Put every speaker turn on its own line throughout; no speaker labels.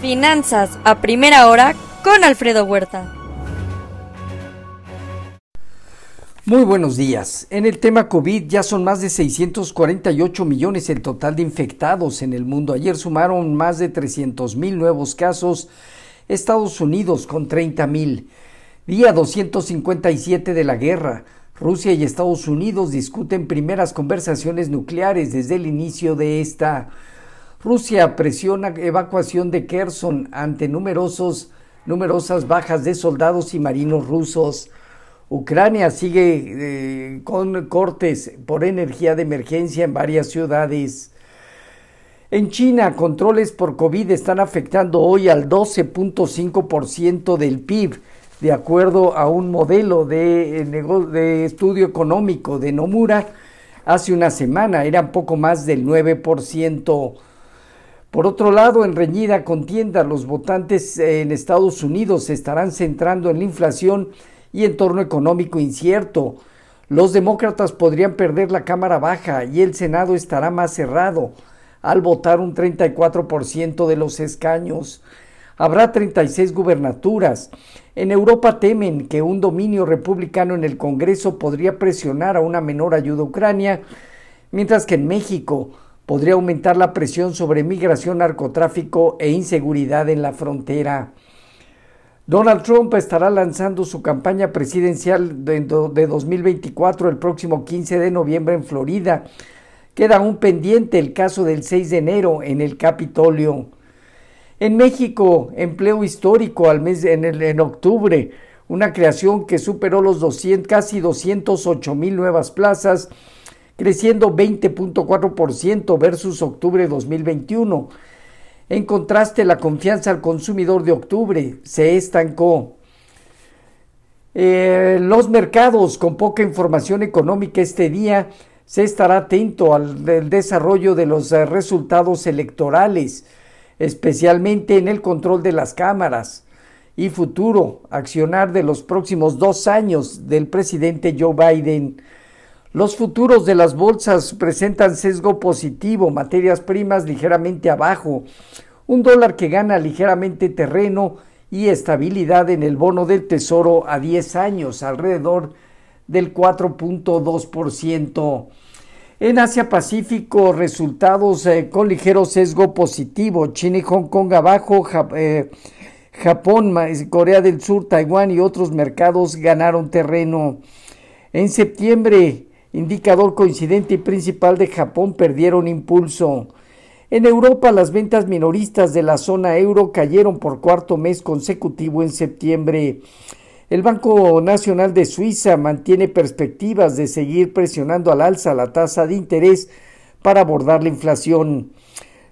Finanzas a primera hora con Alfredo Huerta.
Muy buenos días. En el tema COVID ya son más de 648 millones el total de infectados en el mundo. Ayer sumaron más de 300 mil nuevos casos. Estados Unidos con 30 mil. Día 257 de la guerra. Rusia y Estados Unidos discuten primeras conversaciones nucleares desde el inicio de esta. Rusia presiona evacuación de Kherson ante numerosos, numerosas bajas de soldados y marinos rusos. Ucrania sigue eh, con cortes por energía de emergencia en varias ciudades. En China, controles por COVID están afectando hoy al 12.5% del PIB, de acuerdo a un modelo de, de, estudio económico de Nomura. Hace una semana eran poco más del 9%. Por otro lado, en reñida contienda, los votantes en Estados Unidos se estarán centrando en la inflación y entorno económico incierto. Los demócratas podrían perder la Cámara Baja y el Senado estará más cerrado al votar un 34% de los escaños. Habrá 36 gubernaturas. En Europa temen que un dominio republicano en el Congreso podría presionar a una menor ayuda a Ucrania, mientras que en México podría aumentar la presión sobre migración, narcotráfico e inseguridad en la frontera. Donald Trump estará lanzando su campaña presidencial de, 2024 el próximo 15 de noviembre en Florida. Queda aún pendiente el caso del 6 de enero en el Capitolio. En México, empleo histórico al mes en, octubre, una creación que superó los 200, casi 208 mil nuevas plazas, creciendo 20.4% versus octubre de 2021 en contraste, la confianza al consumidor de octubre se estancó. Eh, los mercados con poca información económica este día se estará atento al desarrollo de los eh, resultados electorales, especialmente en el control de las cámaras y futuro accionar de los próximos dos años del presidente Joe Biden. Los futuros de las bolsas presentan sesgo positivo, materias primas ligeramente abajo, un dólar que gana ligeramente terreno y estabilidad en el bono del Tesoro a 10 años, alrededor del 4.2%. En Asia Pacífico, resultados eh, con ligero sesgo positivo. China y Hong Kong abajo, eh, Japón, Corea del Sur, Taiwán y otros mercados ganaron terreno. En septiembre, indicador coincidente y principal de Japón perdieron impulso. En Europa las ventas minoristas de la zona euro cayeron por cuarto mes consecutivo en septiembre. El Banco Nacional de Suiza mantiene perspectivas de seguir presionando al alza la tasa de interés para abordar la inflación.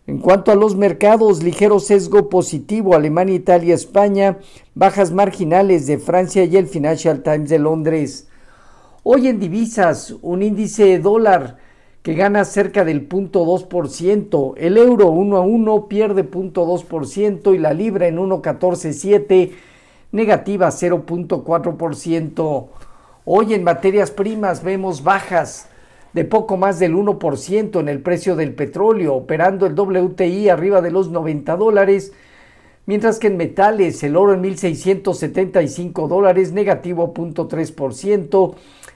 En cuanto a los mercados, ligero sesgo positivo Alemania, Italia, España, bajas marginales de Francia y el Financial Times de Londres. Hoy en divisas, un índice de dólar que gana cerca del 0.2%, el euro 1 a 1 pierde 0.2% y la libra en 1.147 negativa 0.4%. Hoy en materias primas vemos bajas de poco más del 1% en el precio del petróleo, operando el WTI arriba de los 90 dólares, mientras que en metales el oro en 1.675 dólares negativo 0.3%,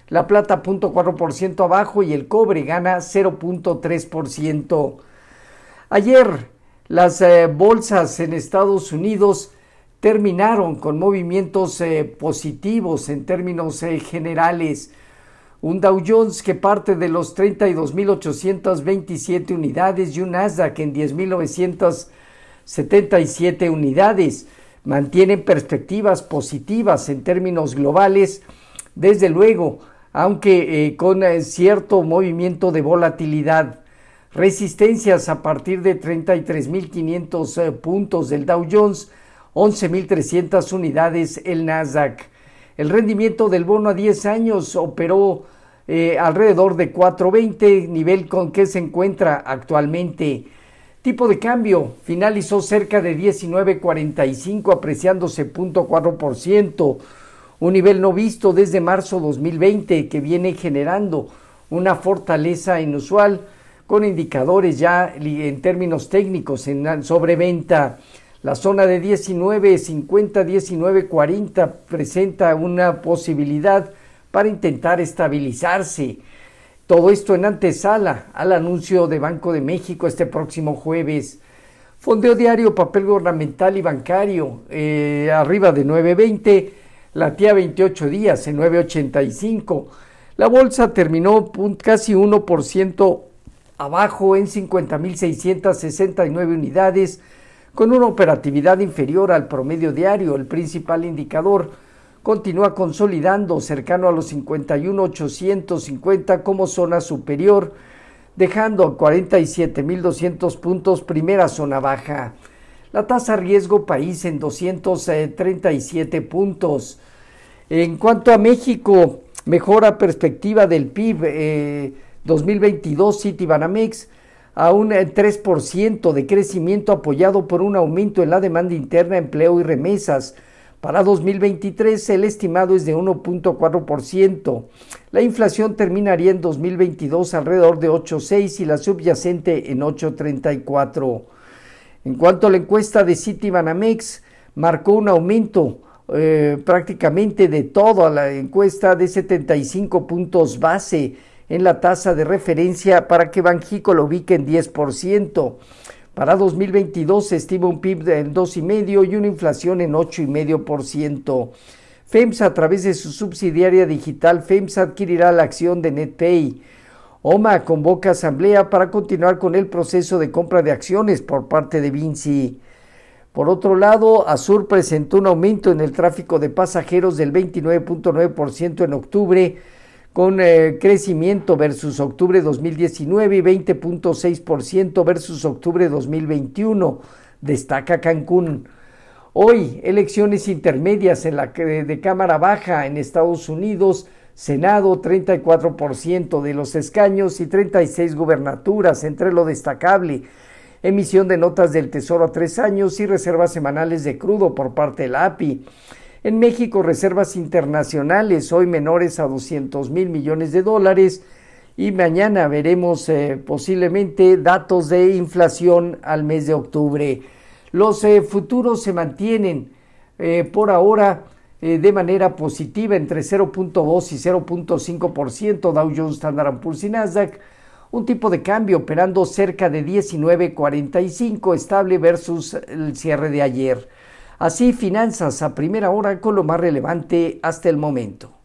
la plata 0.4% abajo y el cobre gana 0.3%. Ayer las eh, bolsas en Estados Unidos terminaron con movimientos eh, positivos en términos eh, generales. Un Dow Jones que parte de los 32.827 unidades y un Nasdaq en 10.977 unidades mantienen perspectivas positivas en términos globales. Desde luego, aunque eh, con eh, cierto movimiento de volatilidad. Resistencias a partir de 33.500 eh, puntos del Dow Jones, 11.300 unidades el Nasdaq. El rendimiento del bono a 10 años operó alrededor de 4.20, nivel con que se encuentra actualmente. Tipo de cambio finalizó cerca de 19.45, apreciándose 0.4% un nivel no visto desde marzo 2020 que viene generando una fortaleza inusual con indicadores ya en términos técnicos en sobreventa. La zona de 19.50, 19.40 presenta una posibilidad para intentar estabilizarse. Todo esto en antesala al anuncio de Banco de México este próximo jueves. Fondeo diario, papel gubernamental y bancario, eh, arriba de 9.20, la tía 28 días en 9.85. La bolsa terminó casi 1% abajo en 50.669 unidades, con una operatividad inferior al promedio diario. El principal indicador continúa consolidando cercano a los 51.850 como zona superior dejando a 47.200 puntos primera zona baja. La tasa riesgo país en 237 puntos. En cuanto a México, mejora perspectiva del PIB 2022 Citibanamex a un 3% de crecimiento apoyado por un aumento en la demanda interna, empleo y remesas para 2023 el estimado es de 1.4%. La inflación terminaría en 2022 alrededor de 8.6 y la subyacente en 8.34. En cuanto a la encuesta de Citibanamex, marcó un aumento eh, prácticamente de toda la encuesta de 75 puntos base en la tasa de referencia para que Banjico lo ubique en 10%. Para 2022 se estima un PIB en 2,5 y una inflación en 8,5%. FEMSA, a través de su subsidiaria digital, FEMSA adquirirá la acción de NetPay. OMA convoca asamblea para continuar con el proceso de compra de acciones por parte de Vinci. Por otro lado, Azur presentó un aumento en el tráfico de pasajeros del 29.9% en octubre con eh, crecimiento versus octubre 2019 y 20.6% versus octubre 2021, destaca Cancún. Hoy, elecciones intermedias en la de Cámara Baja en Estados Unidos, Senado 34% de los escaños y 36 gubernaturas, entre lo destacable, emisión de notas del Tesoro a tres años y reservas semanales de crudo por parte de la API. En México, reservas internacionales hoy menores a 200 mil millones de dólares y mañana veremos eh, posiblemente datos de inflación al mes de octubre. Los eh, futuros se mantienen eh, por ahora de manera positiva entre 0.2 y 0.5% Dow Jones, Standard Poor's y Nasdaq. Un tipo de cambio operando cerca de 19.45 estable versus el cierre de ayer. Así, finanzas a primera hora con lo más relevante hasta el momento.